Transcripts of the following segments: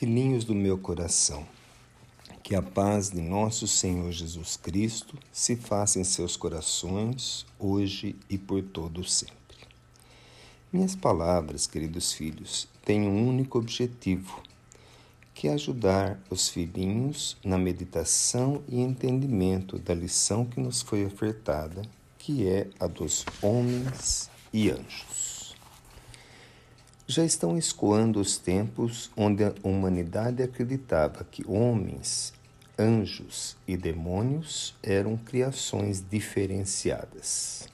Filhinhos do meu coração, que a paz de nosso Senhor Jesus Cristo se faça em seus corações, hoje e por todo sempre. Minhas palavras, queridos filhos, têm um único objetivo, que é ajudar os filhinhos na meditação e entendimento da lição que nos foi ofertada, que é a dos homens e anjos. Já estão escoando os tempos onde a humanidade acreditava que homens, anjos e demônios eram criações diferenciadas.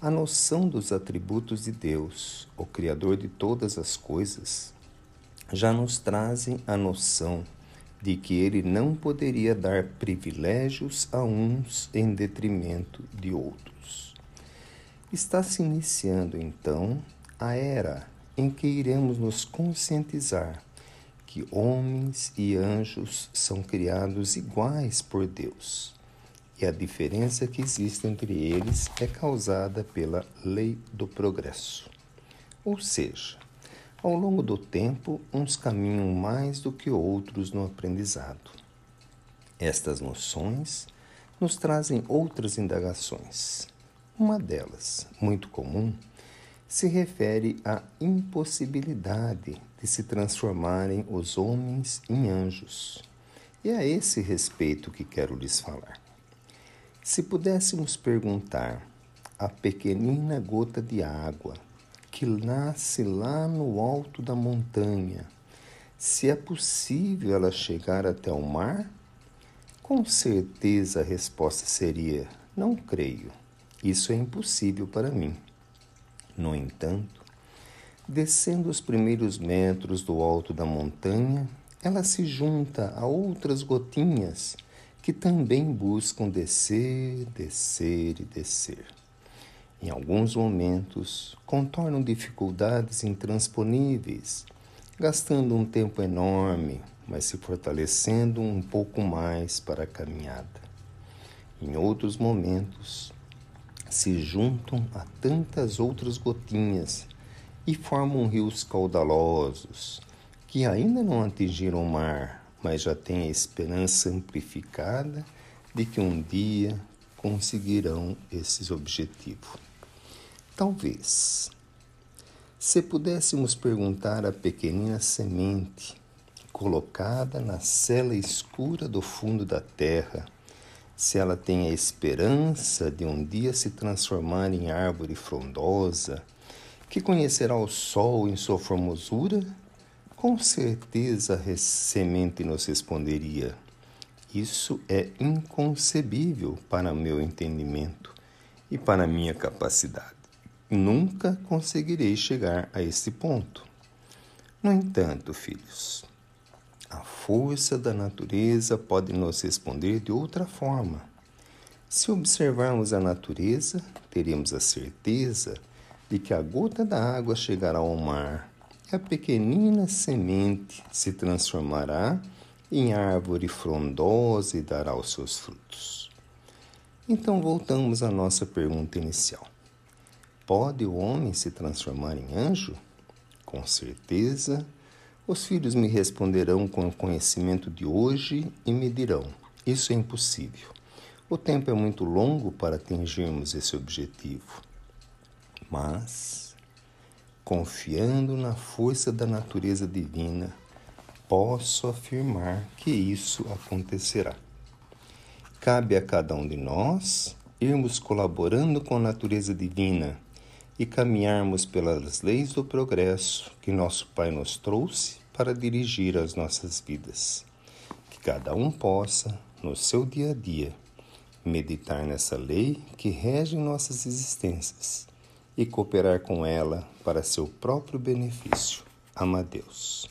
A noção dos atributos de Deus, o Criador de todas as coisas, já nos trazem a noção de que ele não poderia dar privilégios a uns em detrimento de outros. Está se iniciando então a era em que iremos nos conscientizar que homens e anjos são criados iguais por Deus e a diferença que existe entre eles é causada pela lei do progresso. Ou seja, ao longo do tempo, uns caminham mais do que outros no aprendizado. Estas noções nos trazem outras indagações. Uma delas, muito comum, se refere à impossibilidade de se transformarem os homens em anjos. E é a esse respeito que quero lhes falar. Se pudéssemos perguntar à pequenina gota de água que nasce lá no alto da montanha, se é possível ela chegar até o mar, com certeza a resposta seria: não creio. Isso é impossível para mim. No entanto, descendo os primeiros metros do alto da montanha, ela se junta a outras gotinhas que também buscam descer, descer e descer. Em alguns momentos, contornam dificuldades intransponíveis, gastando um tempo enorme, mas se fortalecendo um pouco mais para a caminhada. Em outros momentos, se juntam a tantas outras gotinhas e formam rios caudalosos que ainda não atingiram o mar, mas já têm a esperança amplificada de que um dia conseguirão esses objetivos. Talvez, se pudéssemos perguntar à pequenina semente colocada na cela escura do fundo da terra, se ela tem a esperança de um dia se transformar em árvore frondosa, que conhecerá o sol em sua formosura, com certeza a semente nos responderia: Isso é inconcebível para meu entendimento e para minha capacidade. Nunca conseguirei chegar a esse ponto. No entanto, filhos, a força da natureza pode nos responder de outra forma. Se observarmos a natureza, teremos a certeza de que a gota da água chegará ao mar e a pequenina semente se transformará em árvore frondosa e dará os seus frutos. Então voltamos à nossa pergunta inicial: Pode o homem se transformar em anjo? Com certeza os filhos me responderão com o conhecimento de hoje e me dirão: Isso é impossível. O tempo é muito longo para atingirmos esse objetivo. Mas, confiando na força da natureza divina, posso afirmar que isso acontecerá. Cabe a cada um de nós irmos colaborando com a natureza divina e caminharmos pelas leis do progresso que nosso Pai nos trouxe para dirigir as nossas vidas. Que cada um possa, no seu dia a dia, meditar nessa lei que rege nossas existências e cooperar com ela para seu próprio benefício. Ama Deus.